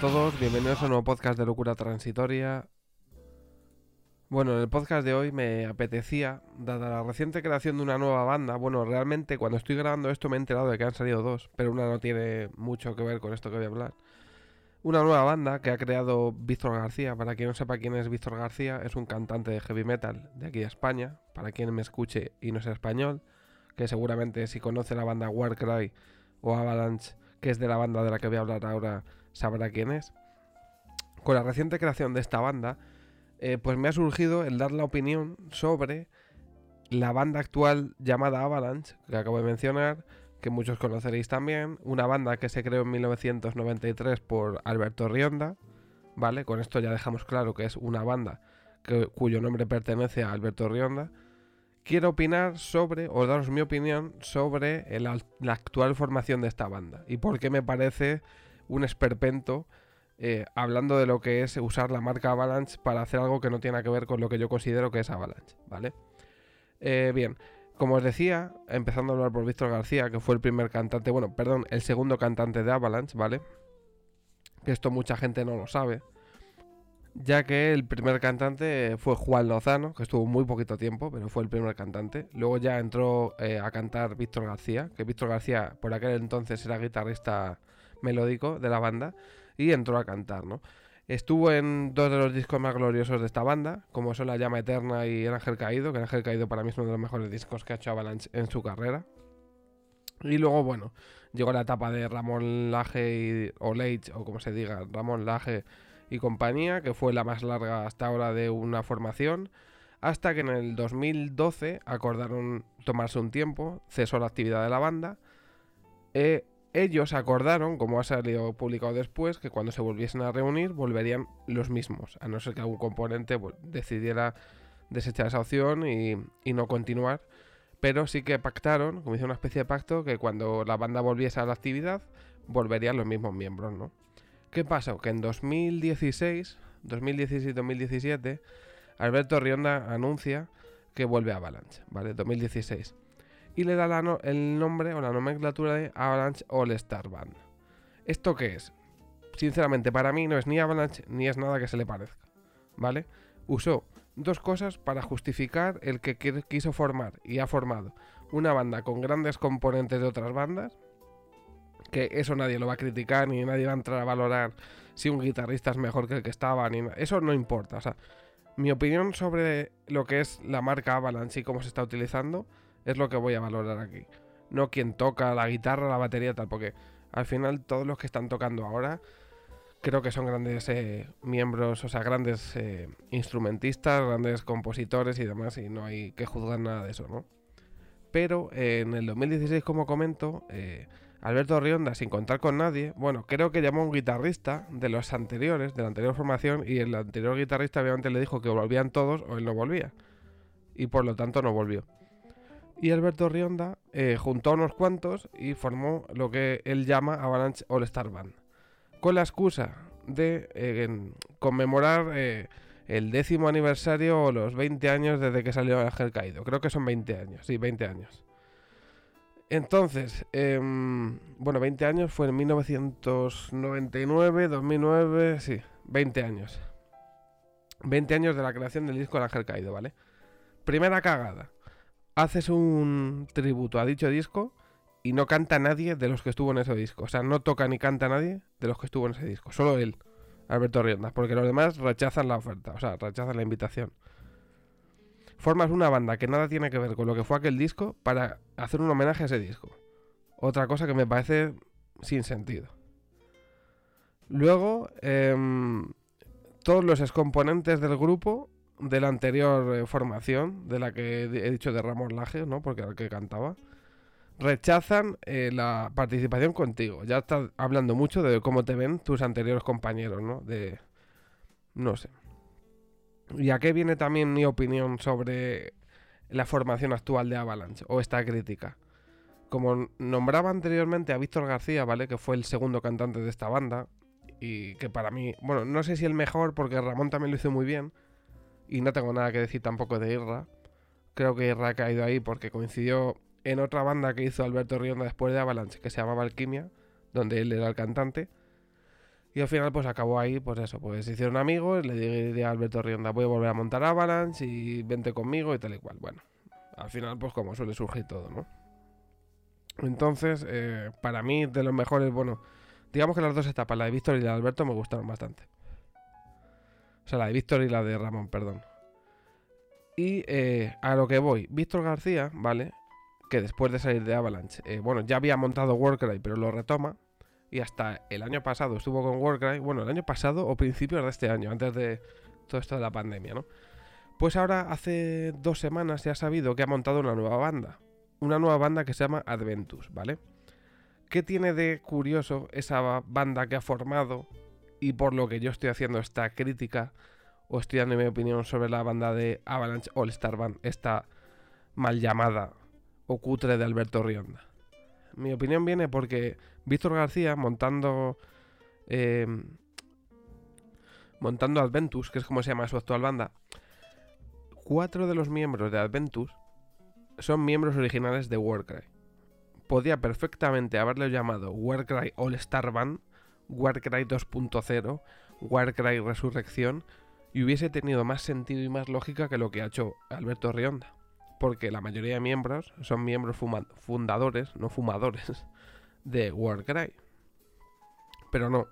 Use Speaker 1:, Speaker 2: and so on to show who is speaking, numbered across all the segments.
Speaker 1: todos, bienvenidos a un nuevo podcast de Locura Transitoria. Bueno, en el podcast de hoy me apetecía, dada la reciente creación de una nueva banda, bueno, realmente cuando estoy grabando esto me he enterado de que han salido dos, pero una no tiene mucho que ver con esto que voy a hablar. Una nueva banda que ha creado Víctor García, para quien no sepa quién es Víctor García, es un cantante de heavy metal de aquí de España, para quien me escuche y no sea español, que seguramente si conoce la banda Warcry o Avalanche, que es de la banda de la que voy a hablar ahora, sabrá quién es. Con la reciente creación de esta banda, eh, pues me ha surgido el dar la opinión sobre la banda actual llamada Avalanche, que acabo de mencionar, que muchos conoceréis también, una banda que se creó en 1993 por Alberto Rionda, ¿vale? Con esto ya dejamos claro que es una banda cuyo nombre pertenece a Alberto Rionda. Quiero opinar sobre, o daros mi opinión sobre la actual formación de esta banda y por qué me parece un esperpento eh, hablando de lo que es usar la marca Avalanche para hacer algo que no tiene que ver con lo que yo considero que es Avalanche, ¿vale? Eh, bien, como os decía, empezando a hablar por Víctor García, que fue el primer cantante, bueno, perdón, el segundo cantante de Avalanche, ¿vale? Que esto mucha gente no lo sabe. Ya que el primer cantante fue Juan Lozano, que estuvo muy poquito tiempo, pero fue el primer cantante. Luego ya entró eh, a cantar Víctor García, que Víctor García por aquel entonces era guitarrista melódico de la banda y entró a cantar, ¿no? Estuvo en dos de los discos más gloriosos de esta banda, como son La Llama Eterna y El Ángel Caído, que El Ángel Caído para mí es uno de los mejores discos que ha hecho Avalanche en su carrera. Y luego, bueno, llegó la etapa de Ramón Laje y, o o como se diga, Ramón Laje y compañía, que fue la más larga hasta ahora de una formación, hasta que en el 2012 acordaron tomarse un tiempo, cesó la actividad de la banda, eh, ellos acordaron, como ha salido publicado después, que cuando se volviesen a reunir volverían los mismos, a no ser que algún componente decidiera desechar esa opción y, no continuar. Pero sí que pactaron, como hizo una especie de pacto, que cuando la banda volviese a la actividad, volverían los mismos miembros, ¿no? ¿Qué pasó? Que en 2016, 2016-2017, Alberto Rionda anuncia que vuelve a Avalanche, ¿vale? 2016 y le da el nombre o la nomenclatura de Avalanche All Star Band. ¿Esto qué es? Sinceramente, para mí no es ni Avalanche ni es nada que se le parezca, ¿vale? Usó dos cosas para justificar el que quiso formar y ha formado una banda con grandes componentes de otras bandas, que eso nadie lo va a criticar ni nadie va a entrar a valorar si un guitarrista es mejor que el que estaba, ni eso no importa, o sea, mi opinión sobre lo que es la marca Avalanche y cómo se está utilizando es lo que voy a valorar aquí. No quien toca la guitarra, la batería, tal, porque al final todos los que están tocando ahora creo que son grandes eh, miembros, o sea, grandes eh, instrumentistas, grandes compositores y demás, y no hay que juzgar nada de eso, ¿no? Pero eh, en el 2016, como comento, Alberto Rionda, sin contar con nadie, bueno, creo que llamó a un guitarrista de los anteriores, de la anterior formación, y el anterior guitarrista obviamente le dijo que volvían todos o él no volvía. Y por lo tanto no volvió y Alberto Rionda eh, juntó a unos cuantos y formó lo que él llama Avalanche All Star Band, con la excusa de eh, conmemorar eh, el décimo aniversario o los 20 años desde que salió Ángel Caído. Creo que son 20 años, sí, 20 años. Entonces, em, bueno, 20 años fue en 1999, 2009, sí, 20 años. 20 años de la creación del disco El Ángel Caído, ¿vale? Primera cagada haces un tributo a dicho disco y no canta nadie de los que estuvo en ese disco. O sea, no toca ni canta nadie de los que estuvo en ese disco. Solo él, Alberto Rionda, porque los demás rechazan la oferta, o sea, rechazan la invitación. Formas una banda que nada tiene que ver con lo que fue aquel disco para hacer un homenaje a ese disco. Otra cosa que me parece sin sentido. Luego, em, todos los excomponentes del grupo de la anterior eh, formación, de la que he dicho de Ramón Laje, ¿no? Porque era el que cantaba, rechazan eh, la participación contigo. Ya estás hablando mucho de cómo te ven tus anteriores compañeros, ¿no? De... No sé. ¿Y a qué viene también mi opinión sobre la formación actual de Avalanche o esta crítica? Como nombraba anteriormente a Víctor García, ¿vale? Que fue el segundo cantante de esta banda y que para mí, bueno, no sé si el mejor porque Ramón también lo hizo muy bien, y no tengo nada que decir tampoco de Irra. Creo que Irra ha caído ahí porque coincidió en otra banda que hizo Alberto Rionda después de Avalanche, que se llamaba Alquimia, donde él era el cantante. Y al final, pues acabó ahí, pues eso, pues se hicieron amigos, le dije a Alberto Rionda, voy a volver a montar Avalanche y vente conmigo y tal y cual. Bueno, al final, pues como suele surgir todo, ¿no? Entonces, eh, para mí, de los mejores, bueno, digamos que las dos etapas, la de Víctor y la de Alberto, me gustaron bastante. O sea, la de Víctor y la de Ramón, perdón. Y eh, a lo que voy, Víctor García, ¿vale? Que después de salir de Avalanche, eh, bueno, ya había montado Warcry, pero lo retoma. Y hasta el año pasado estuvo con Warcry. Bueno, el año pasado o principios de este año, antes de todo esto de la pandemia, ¿no? Pues ahora hace dos semanas se ha sabido que ha montado una nueva banda. Una nueva banda que se llama Adventus, ¿vale? ¿Qué tiene de curioso esa banda que ha formado y por lo que yo estoy haciendo esta crítica o estoy dando mi opinión sobre la banda de Avalanche All Star Band, esta mal llamada o cutre de Alberto Rionda? Mi opinión viene porque Víctor García montando em, montando Adventus, que es como se llama su actual banda, cuatro de los miembros de Adventus son miembros originales de Warcry. Podía perfectamente haberle llamado Warcry All Star Band, Warcry 2.0, Warcry Resurrección, y hubiese tenido más sentido y más lógica que lo que ha hecho Alberto Rionda. Porque la mayoría de miembros son miembros fundadores, no fumadores, de Warcry. Pero no,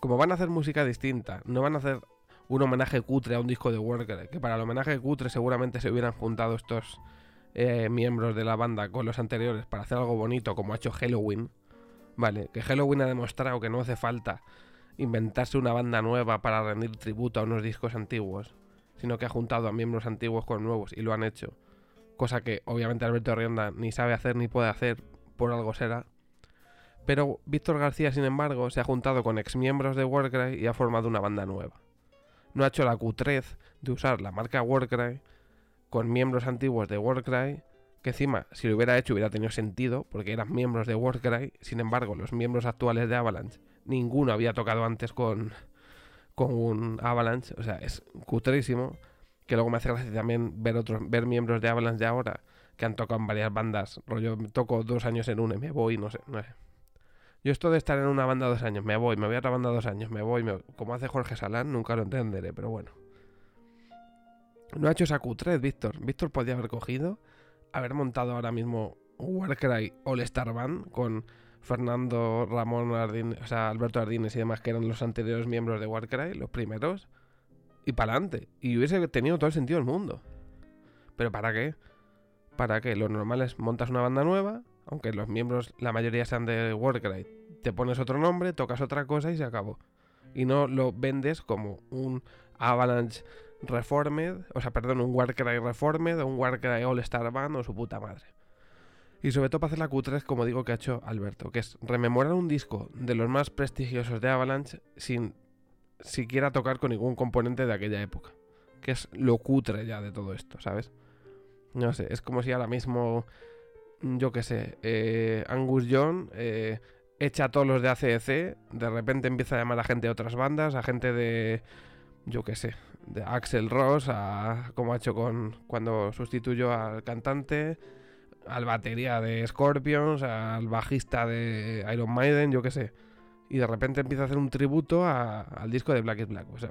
Speaker 1: como van a hacer música distinta, no van a hacer un homenaje cutre a un disco de Warcry, que para el homenaje cutre seguramente se hubieran juntado estos eh, miembros de la banda con los anteriores para hacer algo bonito como ha hecho Halloween. Vale, que Halloween ha demostrado que no hace falta inventarse una banda nueva para rendir tributo a unos discos antiguos, sino que ha juntado a miembros antiguos con nuevos y lo han hecho. Cosa que obviamente Alberto Rionda ni sabe hacer ni puede hacer, por algo será. Pero Víctor García, sin embargo, se ha juntado con ex miembros de Warcry y ha formado una banda nueva no ha hecho la cutrez de usar la marca Warcry con miembros antiguos de Warcry, que encima, si lo hubiera hecho, hubiera tenido sentido, porque eran miembros de Warcry. Sin embargo, los miembros actuales de Avalanche, ninguno había tocado antes con, con un Avalanche. O sea, es cutrísimo. Que luego me hace gracia también ver otros, ver miembros de Avalanche de ahora que han tocado en varias bandas. Rollo, toco dos años en una y me voy, no sé, no sé. Yo esto de estar en una banda dos años, me voy, me voy a otra banda dos años, me voy, como hace Jorge Salán, nunca lo entenderé, pero bueno. No ha hecho esa Q3, Víctor. Víctor podía haber cogido, haber montado ahora mismo Warcry All Star Band con Fernando, Ramón, o sea, Alberto Ardines y demás, que eran los anteriores miembros de Warcry, los primeros, y para adelante. Y hubiese tenido todo el sentido del mundo. ¿Pero para qué? ¿Para qué? Lo normal es montas una banda nueva, aunque los miembros, la mayoría sean de Warcry, te pones otro nombre, tocas otra cosa y se acabó. Y no lo vendes como un Avalanche Reformed, o sea, perdón, un Warcry Reformed o un Warcry All Star Band o su puta madre. Y sobre todo para hacer la Q3, como digo que ha hecho Alberto, que es rememorar un disco de los más prestigiosos de Avalanche sin siquiera tocar con ningún componente de aquella época. Que es lo cutre ya de todo esto, ¿sabes? No sé, es como si ahora mismo yo qué sé, eh, Angus John eh, echa a todos los de ACDC, de repente empieza a llamar a gente de otras bandas, a gente de, yo qué sé, de Axel Ross, a, como ha hecho con cuando sustituyó al cantante, al batería de Scorpions, al bajista de Iron Maiden, yo qué sé. Y de repente empieza a hacer un tributo al disco de Black is Black. O sea,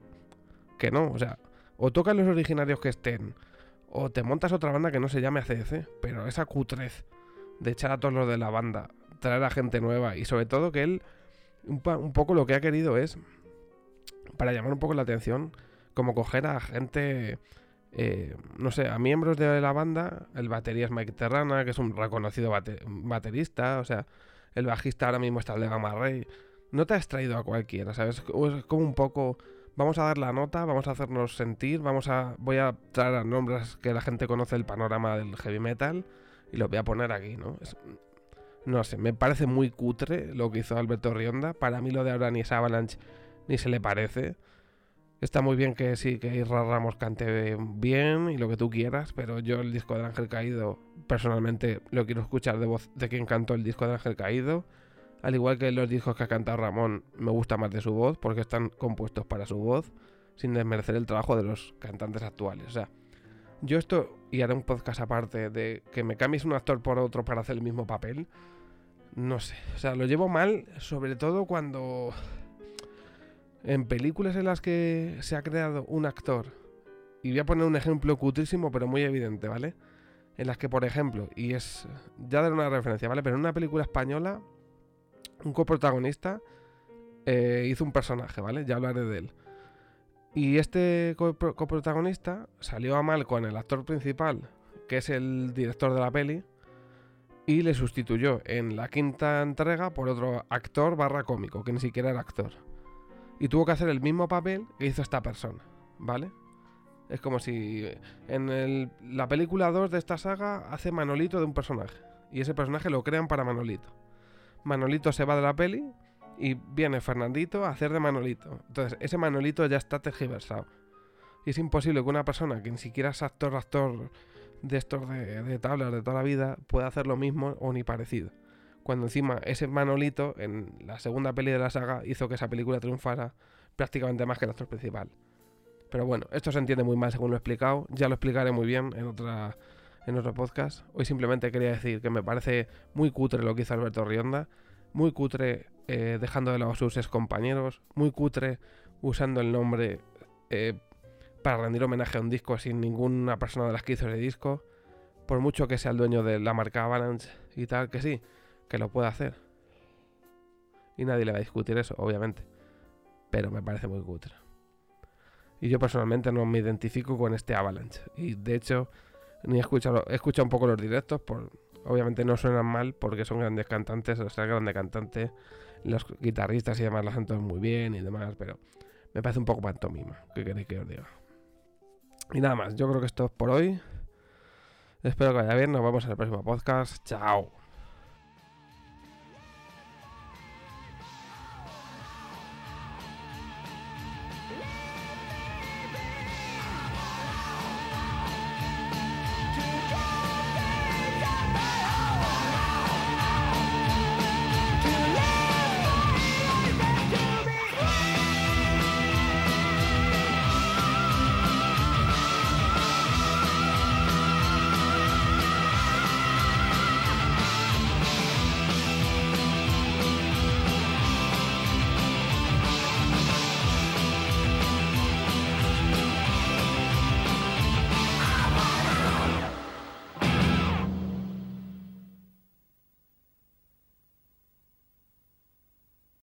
Speaker 1: que no, o sea, o tocan los originarios que estén, o te montas otra banda que no se llame ACDC, pero esa cutrez de echar a todos los de la banda, traer a gente nueva y sobre todo que él un, poco lo que ha querido es, para llamar un poco la atención, como coger a gente, eh, no sé, a miembros de la banda, el batería es Mike Terrana, que es un reconocido baterista, o sea, el bajista ahora mismo está el de Gamma Ray. No te has traído a cualquiera, ¿sabes? Es como un poco vamos a dar la nota, vamos a hacernos sentir, vamos a voy a traer a nombres que la gente conoce el panorama del heavy metal y lo voy a poner aquí, ¿no? no sé, me parece muy cutre lo que hizo Alberto Rionda. Para mí lo de ahora ni es Avalanche ni se le parece. Está muy bien que sí, que Isra Ramos cante bien y lo que tú quieras, pero yo el disco de Ángel Caído, personalmente lo quiero escuchar de voz de quien cantó el disco de Ángel Caído. Al igual que los discos que ha cantado Ramón, me gusta más de su voz, porque están compuestos para su voz, sin desmerecer el trabajo de los cantantes actuales. O sea, yo esto, y haré un podcast aparte, de que me cambies un actor por otro para hacer el mismo papel, no sé. O sea, lo llevo mal, sobre todo cuando... En películas en las que se ha creado un actor, y voy a poner un ejemplo cutrísimo pero muy evidente, ¿vale? En las que, por ejemplo, y es ya dar una referencia, ¿vale? Pero en una película española, un coprotagonista eh, hizo un personaje, ¿vale? Ya hablaré de él. Y este coprotagonista salió a mal con el actor principal, que es el director de la peli, y le sustituyó en la quinta entrega por otro actor barra cómico, que ni siquiera era actor. Y tuvo que hacer el mismo papel que hizo esta persona, ¿vale? Es como si en la película 2 de esta saga hace Manolito de un personaje. Y ese personaje lo crean para Manolito. Manolito se va de la peli y viene Fernandito a hacer de Manolito. Entonces, ese Manolito ya está tergiversado. Y es imposible que una persona que ni siquiera es actor, actor de estos de, tablas de toda la vida pueda hacer lo mismo o ni parecido. Cuando encima ese Manolito en la segunda peli de la saga hizo que esa película triunfara prácticamente más que el actor principal. Pero bueno, esto se entiende muy mal según lo he explicado. Ya lo explicaré muy bien en otra en otro podcast. Hoy simplemente quería decir que me parece muy cutre lo que hizo Alberto Rionda. Muy cutre eh, dejando de lado a sus ex compañeros. Muy cutre usando el nombre eh, para rendir homenaje a un disco sin ninguna persona de las que hizo ese disco. Por mucho que sea el dueño de la marca Avalanche y tal, que sí, que lo puede hacer. Y nadie le va a discutir eso, obviamente. Pero me parece muy cutre. Y yo personalmente no me identifico con este Avalanche. Y de hecho, ni he escuchado, he escuchado un poco los directos. Por, obviamente no suenan mal porque son grandes cantantes. O sea, grande cantante. Los guitarristas y demás hacen todos muy bien y demás. Pero me parece un poco pantomima. ¿Qué queréis que os diga? Y nada más, yo creo que esto es por hoy. Espero que vaya bien. Nos vemos en el próximo podcast. Chao.